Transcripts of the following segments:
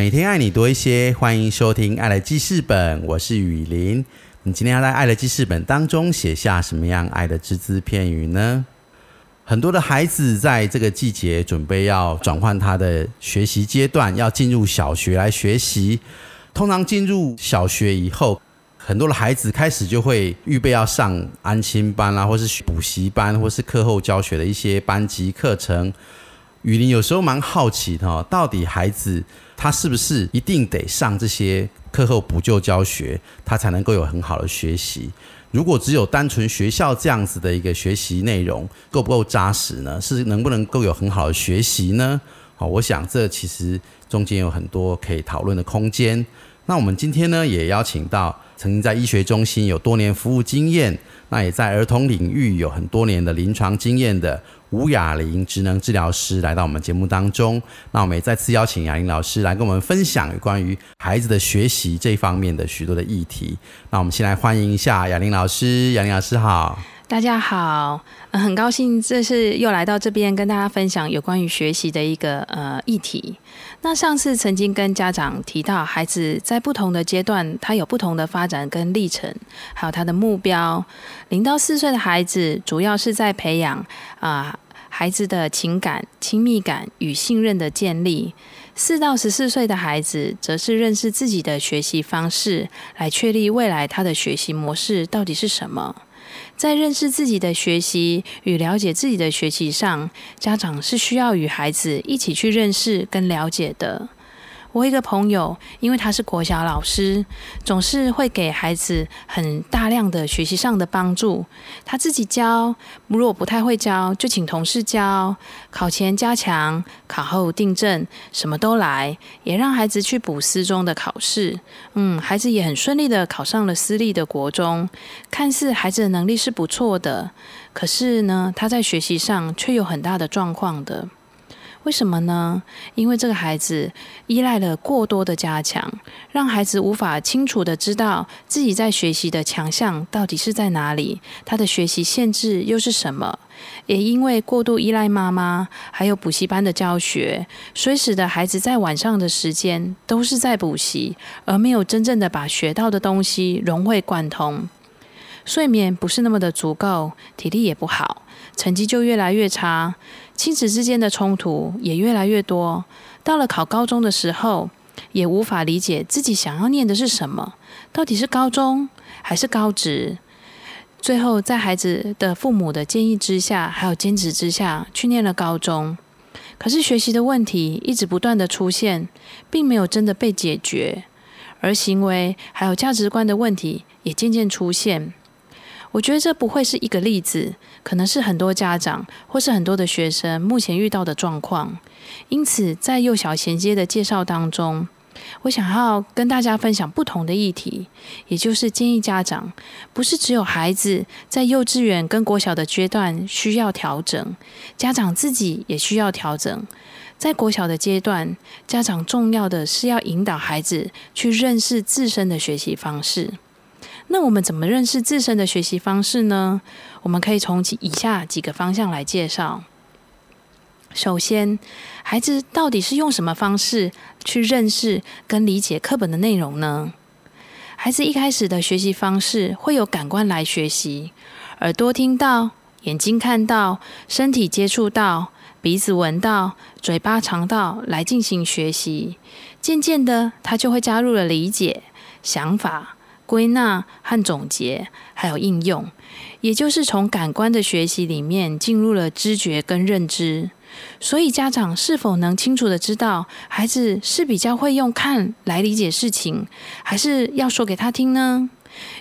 每天爱你多一些，欢迎收听《爱的记事本》，我是雨林。你今天要在《爱的记事本》当中写下什么样爱的只字片语呢？很多的孩子在这个季节准备要转换他的学习阶段，要进入小学来学习。通常进入小学以后，很多的孩子开始就会预备要上安亲班啦，或是补习班，或是课后教学的一些班级课程。雨林有时候蛮好奇的，到底孩子他是不是一定得上这些课后补救教学，他才能够有很好的学习？如果只有单纯学校这样子的一个学习内容，够不够扎实呢？是能不能够有很好的学习呢？好，我想这其实中间有很多可以讨论的空间。那我们今天呢，也邀请到曾经在医学中心有多年服务经验，那也在儿童领域有很多年的临床经验的吴雅玲职能治疗师来到我们节目当中。那我们也再次邀请雅玲老师来跟我们分享关于孩子的学习这方面的许多的议题。那我们先来欢迎一下雅玲老师，雅玲老师好。大家好，很高兴这是又来到这边跟大家分享有关于学习的一个呃议题。那上次曾经跟家长提到，孩子在不同的阶段，他有不同的发展跟历程，还有他的目标。零到四岁的孩子，主要是在培养啊孩子的情感、亲密感与信任的建立；四到十四岁的孩子，则是认识自己的学习方式，来确立未来他的学习模式到底是什么。在认识自己的学习与了解自己的学习上，家长是需要与孩子一起去认识跟了解的。我一个朋友，因为他是国小老师，总是会给孩子很大量的学习上的帮助。他自己教，如果不太会教，就请同事教。考前加强，考后订正，什么都来，也让孩子去补私中的考试。嗯，孩子也很顺利的考上了私立的国中。看似孩子的能力是不错的，可是呢，他在学习上却有很大的状况的。为什么呢？因为这个孩子依赖了过多的加强，让孩子无法清楚的知道自己在学习的强项到底是在哪里，他的学习限制又是什么。也因为过度依赖妈妈，还有补习班的教学，所以使得孩子在晚上的时间都是在补习，而没有真正的把学到的东西融会贯通。睡眠不是那么的足够，体力也不好，成绩就越来越差。亲子之间的冲突也越来越多，到了考高中的时候，也无法理解自己想要念的是什么，到底是高中还是高职？最后在孩子的父母的建议之下，还有坚持之下去念了高中，可是学习的问题一直不断的出现，并没有真的被解决，而行为还有价值观的问题也渐渐出现。我觉得这不会是一个例子，可能是很多家长或是很多的学生目前遇到的状况。因此，在幼小衔接的介绍当中，我想要跟大家分享不同的议题，也就是建议家长不是只有孩子在幼稚园跟国小的阶段需要调整，家长自己也需要调整。在国小的阶段，家长重要的是要引导孩子去认识自身的学习方式。那我们怎么认识自身的学习方式呢？我们可以从以下几个方向来介绍。首先，孩子到底是用什么方式去认识跟理解课本的内容呢？孩子一开始的学习方式会有感官来学习，耳朵听到，眼睛看到，身体接触到，鼻子闻到，嘴巴尝到来进行学习。渐渐的，他就会加入了理解、想法。归纳和总结，还有应用，也就是从感官的学习里面进入了知觉跟认知。所以，家长是否能清楚的知道孩子是比较会用看来理解事情，还是要说给他听呢？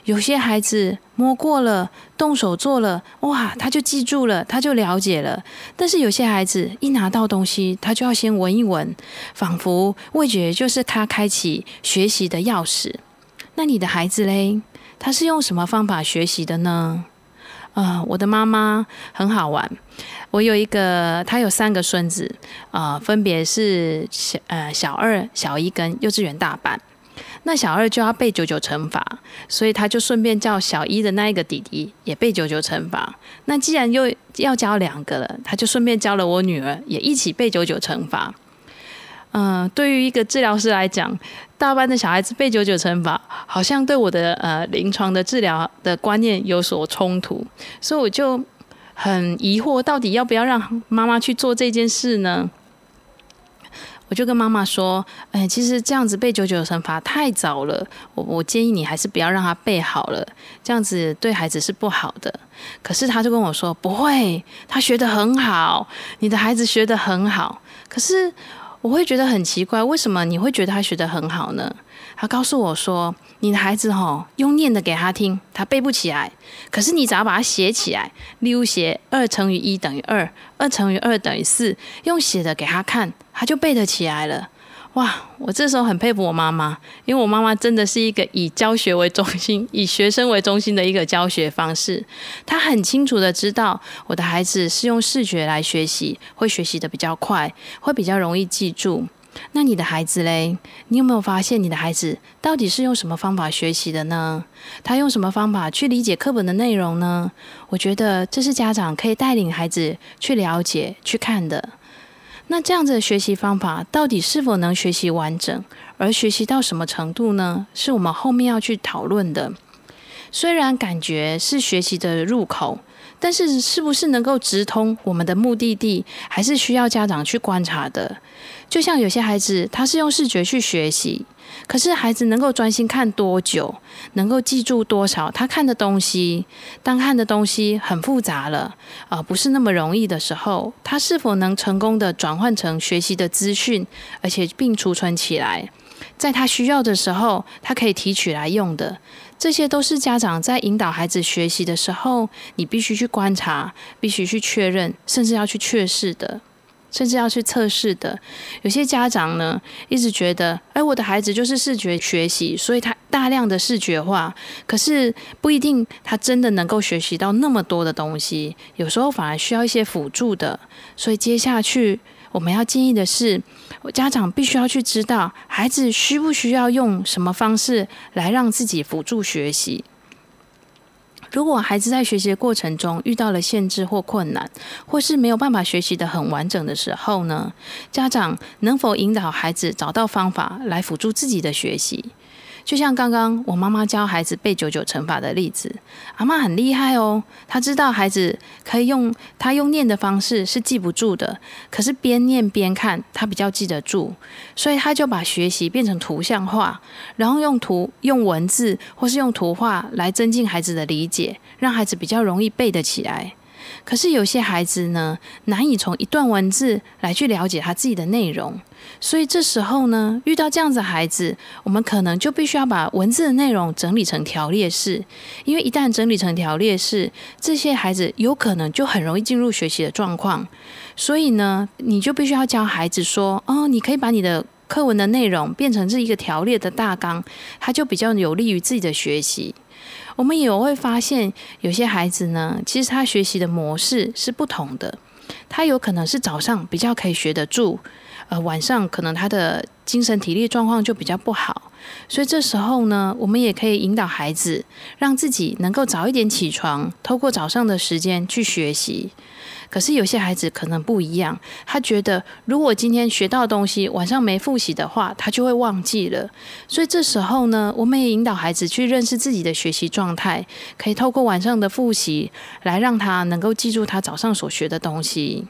有些孩子摸过了，动手做了，哇，他就记住了，他就了解了。但是有些孩子一拿到东西，他就要先闻一闻，仿佛味觉就是他开启学习的钥匙。那你的孩子嘞，他是用什么方法学习的呢？呃，我的妈妈很好玩。我有一个，他有三个孙子，呃，分别是小呃小二、小一跟幼稚园大班。那小二就要背九九乘法，所以他就顺便叫小一的那一个弟弟也背九九乘法。那既然又要教两个了，他就顺便教了我女儿也一起背九九乘法。嗯，对于一个治疗师来讲，大班的小孩子背九九乘法，好像对我的呃临床的治疗的观念有所冲突，所以我就很疑惑，到底要不要让妈妈去做这件事呢？我就跟妈妈说：“哎，其实这样子背九九乘法太早了，我我建议你还是不要让他背好了，这样子对孩子是不好的。”可是他就跟我说：“不会，他学得很好，你的孩子学得很好。”可是。我会觉得很奇怪，为什么你会觉得他学得很好呢？他告诉我说：“你的孩子吼用念的给他听，他背不起来。可是你只要把它写起来，例如写二乘以一等于二，二乘以二等于四，用写的给他看，他就背得起来了。”哇！我这时候很佩服我妈妈，因为我妈妈真的是一个以教学为中心、以学生为中心的一个教学方式。她很清楚的知道，我的孩子是用视觉来学习，会学习的比较快，会比较容易记住。那你的孩子嘞？你有没有发现你的孩子到底是用什么方法学习的呢？他用什么方法去理解课本的内容呢？我觉得这是家长可以带领孩子去了解、去看的。那这样子的学习方法到底是否能学习完整，而学习到什么程度呢？是我们后面要去讨论的。虽然感觉是学习的入口，但是是不是能够直通我们的目的地，还是需要家长去观察的。就像有些孩子，他是用视觉去学习。可是孩子能够专心看多久，能够记住多少他看的东西？当看的东西很复杂了，啊，不是那么容易的时候，他是否能成功的转换成学习的资讯，而且并储存起来，在他需要的时候，他可以提取来用的？这些都是家长在引导孩子学习的时候，你必须去观察，必须去确认，甚至要去确视的。甚至要去测试的，有些家长呢，一直觉得，哎，我的孩子就是视觉学习，所以他大量的视觉化，可是不一定他真的能够学习到那么多的东西，有时候反而需要一些辅助的。所以接下去我们要建议的是，家长必须要去知道，孩子需不需要用什么方式来让自己辅助学习。如果孩子在学习的过程中遇到了限制或困难，或是没有办法学习的很完整的时候呢？家长能否引导孩子找到方法来辅助自己的学习？就像刚刚我妈妈教孩子背九九乘法的例子，阿妈很厉害哦，她知道孩子可以用他用念的方式是记不住的，可是边念边看，他比较记得住，所以他就把学习变成图像化，然后用图、用文字或是用图画来增进孩子的理解，让孩子比较容易背得起来。可是有些孩子呢，难以从一段文字来去了解他自己的内容。所以这时候呢，遇到这样子孩子，我们可能就必须要把文字的内容整理成条列式，因为一旦整理成条列式，这些孩子有可能就很容易进入学习的状况。所以呢，你就必须要教孩子说：“哦，你可以把你的课文的内容变成这一个条列的大纲，它就比较有利于自己的学习。”我们也会发现，有些孩子呢，其实他学习的模式是不同的，他有可能是早上比较可以学得住。呃，晚上可能他的精神体力状况就比较不好，所以这时候呢，我们也可以引导孩子，让自己能够早一点起床，透过早上的时间去学习。可是有些孩子可能不一样，他觉得如果今天学到东西晚上没复习的话，他就会忘记了。所以这时候呢，我们也引导孩子去认识自己的学习状态，可以透过晚上的复习来让他能够记住他早上所学的东西。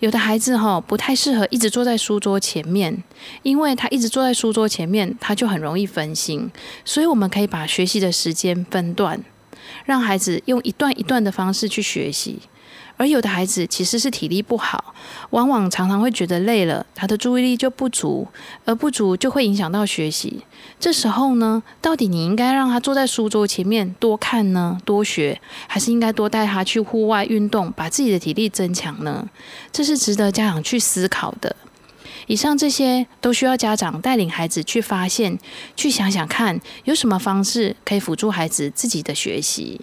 有的孩子哈不太适合一直坐在书桌前面，因为他一直坐在书桌前面，他就很容易分心。所以我们可以把学习的时间分段，让孩子用一段一段的方式去学习。而有的孩子其实是体力不好，往往常常会觉得累了，他的注意力就不足，而不足就会影响到学习。这时候呢，到底你应该让他坐在书桌前面多看呢，多学，还是应该多带他去户外运动，把自己的体力增强呢？这是值得家长去思考的。以上这些都需要家长带领孩子去发现，去想想看，有什么方式可以辅助孩子自己的学习。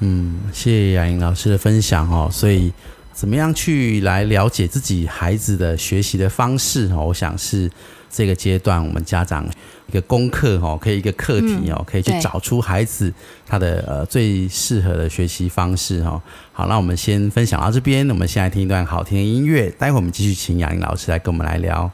嗯，谢谢雅莹老师的分享哦。所以，怎么样去来了解自己孩子的学习的方式哦？我想是这个阶段我们家长一个功课哦，可以一个课题哦，可以去找出孩子他的呃最适合的学习方式哦。好，那我们先分享到这边，我们先来听一段好听的音乐，待会我们继续请雅莹老师来跟我们来聊。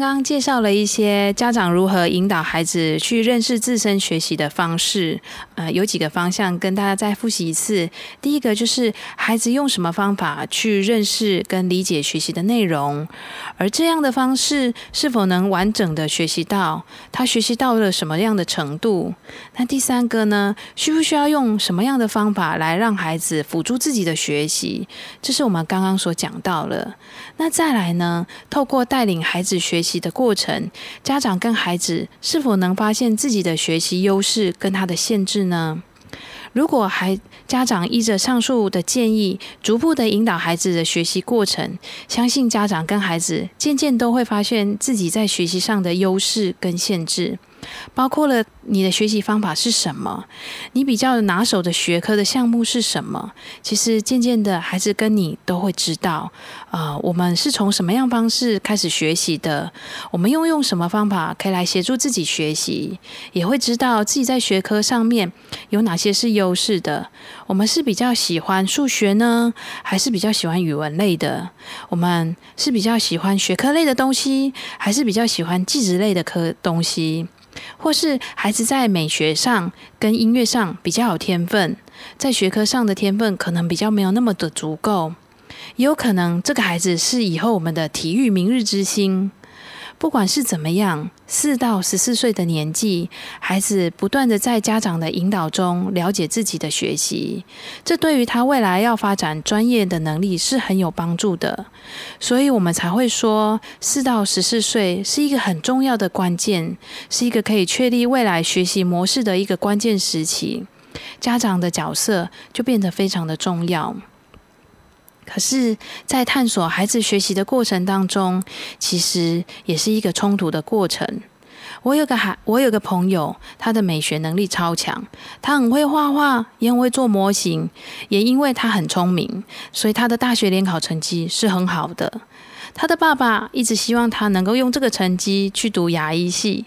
刚刚介绍了一些家长如何引导孩子去认识自身学习的方式，有几个方向跟大家再复习一次。第一个就是孩子用什么方法去认识跟理解学习的内容，而这样的方式是否能完整的学习到他学习到了什么样的程度？那第三个呢，需不需要用什么样的方法来让孩子辅助自己的学习？这是我们刚刚所讲到了。那再来呢，透过带领孩子学习的过程，家长跟孩子是否能发现自己的学习优势跟他的限制呢？如果孩家长依着上述的建议，逐步的引导孩子的学习过程，相信家长跟孩子渐渐都会发现自己在学习上的优势跟限制。包括了你的学习方法是什么，你比较拿手的学科的项目是什么。其实渐渐的，孩子跟你都会知道，啊、我们是从什么样方式开始学习的，我们又用什么方法可以来协助自己学习，也会知道自己在学科上面有哪些是优势的。我们是比较喜欢数学呢，还是比较喜欢语文类的？我们是比较喜欢学科类的东西，还是比较喜欢技职类的科东西？或是孩子在美学上跟音乐上比较有天分，在学科上的天分可能比较没有那么的足够，也有可能这个孩子是以后我们的体育明日之星。不管是怎么样，四到十四岁的年纪，孩子不断的在家长的引导中了解自己的学习，这对于他未来要发展专业的能力是很有帮助的。所以我们才会说，四到十四岁是一个很重要的关键，是一个可以确立未来学习模式的一个关键时期。家长的角色就变得非常的重要。可是，在探索孩子学习的过程当中，其实也是一个冲突的过程。我有个孩，我有个朋友，他的美学能力超强，他很会画画，也很会做模型，也因为他很聪明，所以他的大学联考成绩是很好的。他的爸爸一直希望他能够用这个成绩去读牙医系，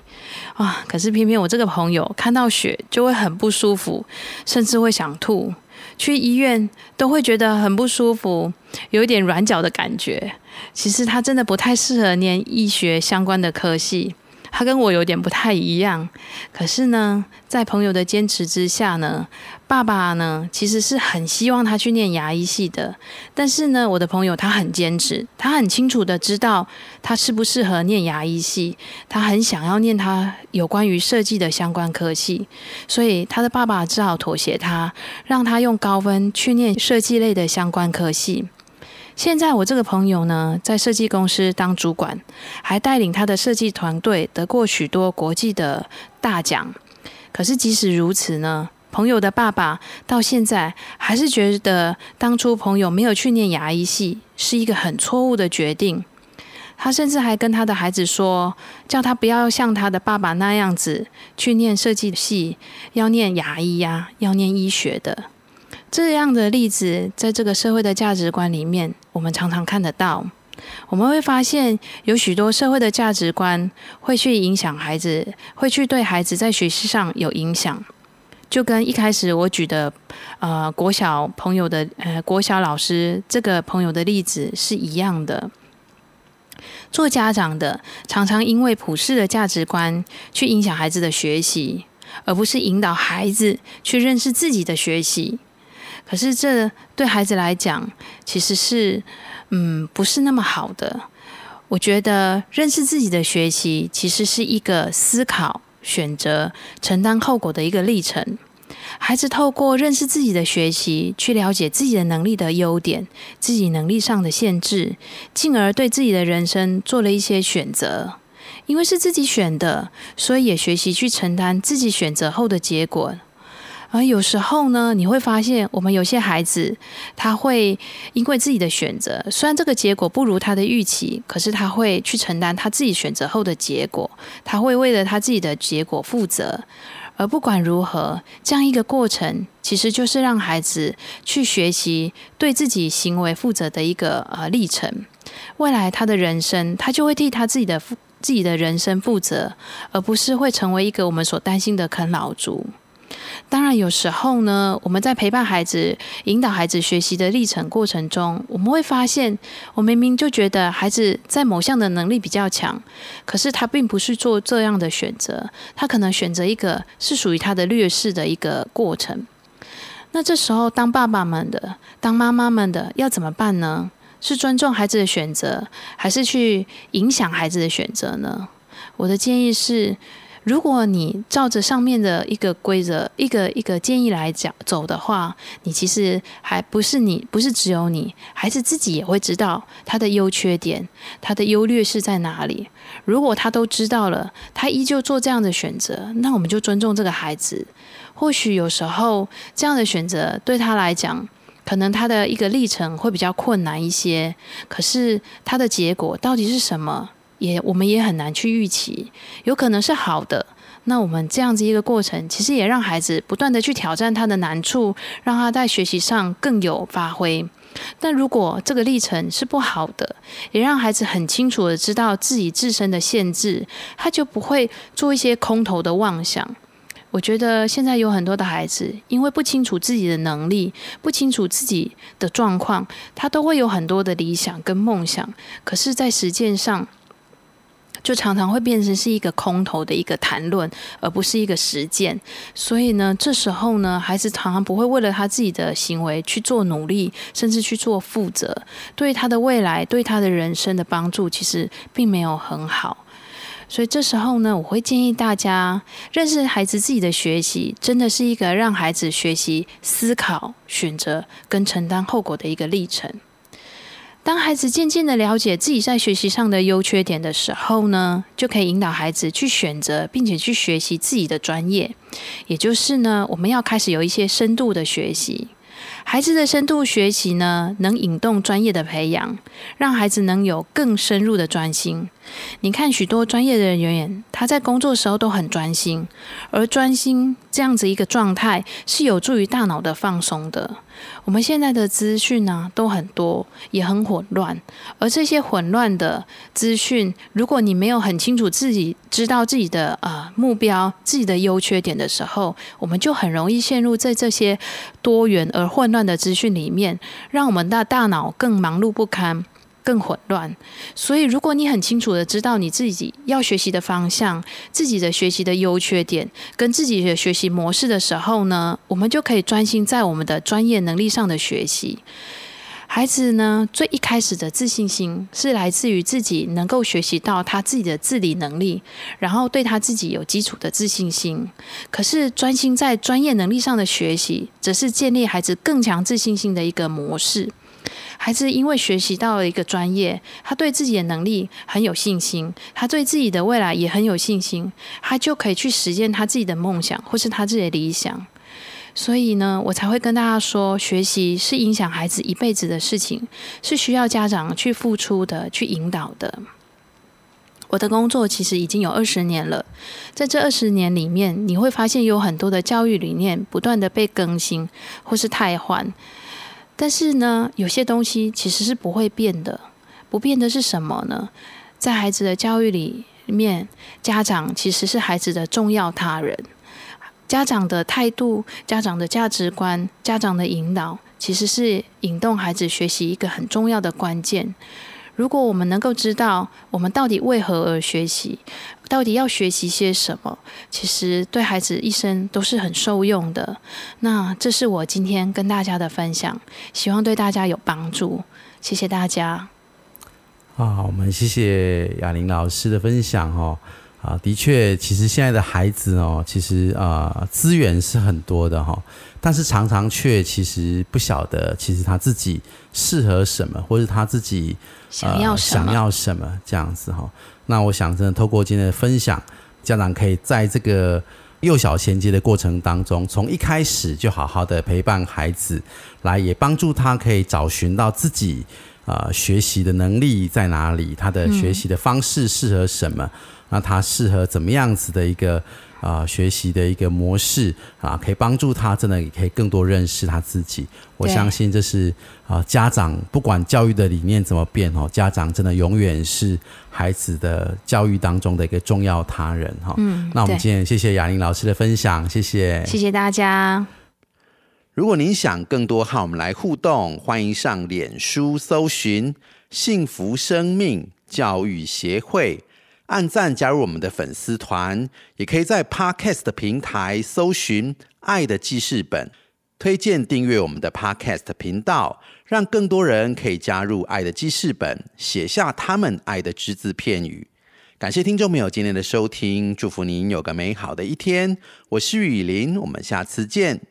啊！可是偏偏我这个朋友看到血就会很不舒服，甚至会想吐，去医院都会觉得很不舒服，有一点软脚的感觉。其实他真的不太适合念医学相关的科系。他跟我有点不太一样，可是呢，在朋友的坚持之下呢，爸爸呢其实是很希望他去念牙医系的。但是呢，我的朋友他很坚持，他很清楚的知道他适不适合念牙医系，他很想要念他有关于设计的相关科系，所以他的爸爸只好妥协他，让他用高分去念设计类的相关科系。现在我这个朋友呢，在设计公司当主管，还带领他的设计团队得过许多国际的大奖。可是即使如此呢，朋友的爸爸到现在还是觉得当初朋友没有去念牙医系是一个很错误的决定。他甚至还跟他的孩子说，叫他不要像他的爸爸那样子去念设计系，要念牙医呀，要念医学的。这样的例子，在这个社会的价值观里面，我们常常看得到。我们会发现，有许多社会的价值观会去影响孩子，会去对孩子在学习上有影响。就跟一开始我举的，呃，国小朋友的，呃，国小老师这个朋友的例子是一样的。做家长的，常常因为普世的价值观去影响孩子的学习，而不是引导孩子去认识自己的学习。可是，这对孩子来讲，其实是，嗯，不是那么好的。我觉得，认识自己的学习，其实是一个思考、选择、承担后果的一个历程。孩子透过认识自己的学习，去了解自己的能力的优点、自己能力上的限制，进而对自己的人生做了一些选择。因为是自己选的，所以也学习去承担自己选择后的结果。而有时候呢，你会发现，我们有些孩子，他会因为自己的选择，虽然这个结果不如他的预期，可是他会去承担他自己选择后的结果，他会为了他自己的结果负责。而不管如何，这样一个过程，其实就是让孩子去学习对自己行为负责的一个呃历程。未来他的人生，他就会替他自己的负自己的人生负责，而不是会成为一个我们所担心的啃老族。当然，有时候呢，我们在陪伴孩子、引导孩子学习的历程过程中，我们会发现，我明明就觉得孩子在某项的能力比较强，可是他并不是做这样的选择，他可能选择一个是属于他的劣势的一个过程。那这时候，当爸爸们的、当妈妈们的要怎么办呢？是尊重孩子的选择，还是去影响孩子的选择呢？我的建议是。如果你照着上面的一个规则、一个一个建议来讲走的话，你其实还不是你，不是只有你，孩子自己也会知道他的优缺点，他的优劣势在哪里。如果他都知道了，他依旧做这样的选择，那我们就尊重这个孩子。或许有时候这样的选择对他来讲，可能他的一个历程会比较困难一些，可是他的结果到底是什么？也，我们也很难去预期，有可能是好的。那我们这样子一个过程，其实也让孩子不断的去挑战他的难处，让他在学习上更有发挥。但如果这个历程是不好的，也让孩子很清楚的知道自己自身的限制，他就不会做一些空头的妄想。我觉得现在有很多的孩子，因为不清楚自己的能力，不清楚自己的状况，他都会有很多的理想跟梦想，可是，在实践上。就常常会变成是一个空头的一个谈论，而不是一个实践。所以呢，这时候呢，孩子常常不会为了他自己的行为去做努力，甚至去做负责，对他的未来、对他的人生的帮助，其实并没有很好。所以这时候呢，我会建议大家认识孩子自己的学习，真的是一个让孩子学习思考、选择跟承担后果的一个历程。当孩子渐渐的了解自己在学习上的优缺点的时候呢，就可以引导孩子去选择，并且去学习自己的专业。也就是呢，我们要开始有一些深度的学习。孩子的深度学习呢，能引动专业的培养，让孩子能有更深入的专心。你看，许多专业的人员，他在工作时候都很专心，而专心这样子一个状态是有助于大脑的放松的。我们现在的资讯呢都很多，也很混乱，而这些混乱的资讯，如果你没有很清楚自己知道自己的呃目标、自己的优缺点的时候，我们就很容易陷入在这些多元而混乱的资讯里面，让我们的大脑更忙碌不堪。更混乱，所以如果你很清楚的知道你自己要学习的方向、自己的学习的优缺点跟自己的学习模式的时候呢，我们就可以专心在我们的专业能力上的学习。孩子呢，最一开始的自信心是来自于自己能够学习到他自己的自理能力，然后对他自己有基础的自信心。可是专心在专业能力上的学习，则是建立孩子更强自信心的一个模式。孩子因为学习到了一个专业，他对自己的能力很有信心，他对自己的未来也很有信心，他就可以去实现他自己的梦想或是他自己的理想。所以呢，我才会跟大家说，学习是影响孩子一辈子的事情，是需要家长去付出的、去引导的。我的工作其实已经有二十年了，在这二十年里面，你会发现有很多的教育理念不断的被更新或是汰换。但是呢，有些东西其实是不会变的。不变的是什么呢？在孩子的教育里面，家长其实是孩子的重要他人。家长的态度、家长的价值观、家长的引导，其实是引动孩子学习一个很重要的关键。如果我们能够知道我们到底为何而学习，到底要学习些什么，其实对孩子一生都是很受用的。那这是我今天跟大家的分享，希望对大家有帮助。谢谢大家。啊，我们谢谢雅玲老师的分享哦。啊，的确，其实现在的孩子哦，其实啊资源是很多的哈，但是常常却其实不晓得，其实他自己适合什么，或者他自己。想要想要什么这样子哈？那我想真的透过今天的分享，家长可以在这个幼小衔接的过程当中，从一开始就好好的陪伴孩子，来也帮助他可以找寻到自己啊学习的能力在哪里，他的学习的方式适合什么，那他适合怎么样子的一个。啊，学习的一个模式啊，可以帮助他，真的也可以更多认识他自己。我相信这是啊，家长不管教育的理念怎么变哦，家长真的永远是孩子的教育当中的一个重要他人哈。嗯，那我们今天谢谢雅玲老师的分享，谢谢，谢谢大家。如果您想更多和我们来互动，欢迎上脸书搜寻“幸福生命教育协会”。按赞加入我们的粉丝团，也可以在 Podcast 平台搜寻“爱的记事本”，推荐订阅我们的 Podcast 频道，让更多人可以加入“爱的记事本”，写下他们爱的只字片语。感谢听众朋友今天的收听，祝福您有个美好的一天。我是雨林，我们下次见。